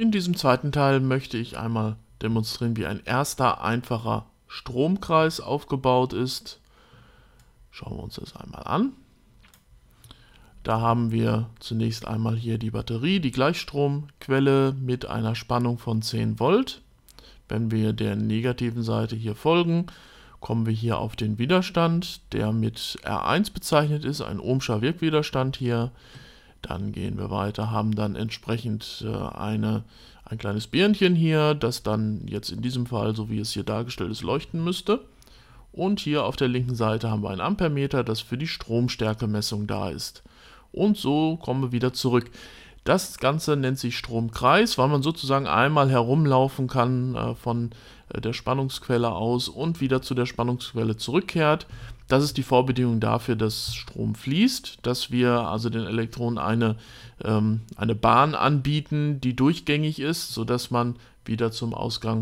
In diesem zweiten Teil möchte ich einmal demonstrieren, wie ein erster einfacher Stromkreis aufgebaut ist. Schauen wir uns das einmal an. Da haben wir zunächst einmal hier die Batterie, die Gleichstromquelle mit einer Spannung von 10 Volt. Wenn wir der negativen Seite hier folgen, kommen wir hier auf den Widerstand, der mit R1 bezeichnet ist, ein ohmscher Wirkwiderstand hier. Dann gehen wir weiter, haben dann entsprechend äh, eine, ein kleines Birnchen hier, das dann jetzt in diesem Fall, so wie es hier dargestellt ist, leuchten müsste. Und hier auf der linken Seite haben wir ein Ampermeter, das für die Stromstärkemessung da ist. Und so kommen wir wieder zurück. Das Ganze nennt sich Stromkreis, weil man sozusagen einmal herumlaufen kann äh, von äh, der Spannungsquelle aus und wieder zu der Spannungsquelle zurückkehrt. Das ist die Vorbedingung dafür, dass Strom fließt, dass wir also den Elektronen eine, ähm, eine Bahn anbieten, die durchgängig ist, sodass man wieder zum Ausgang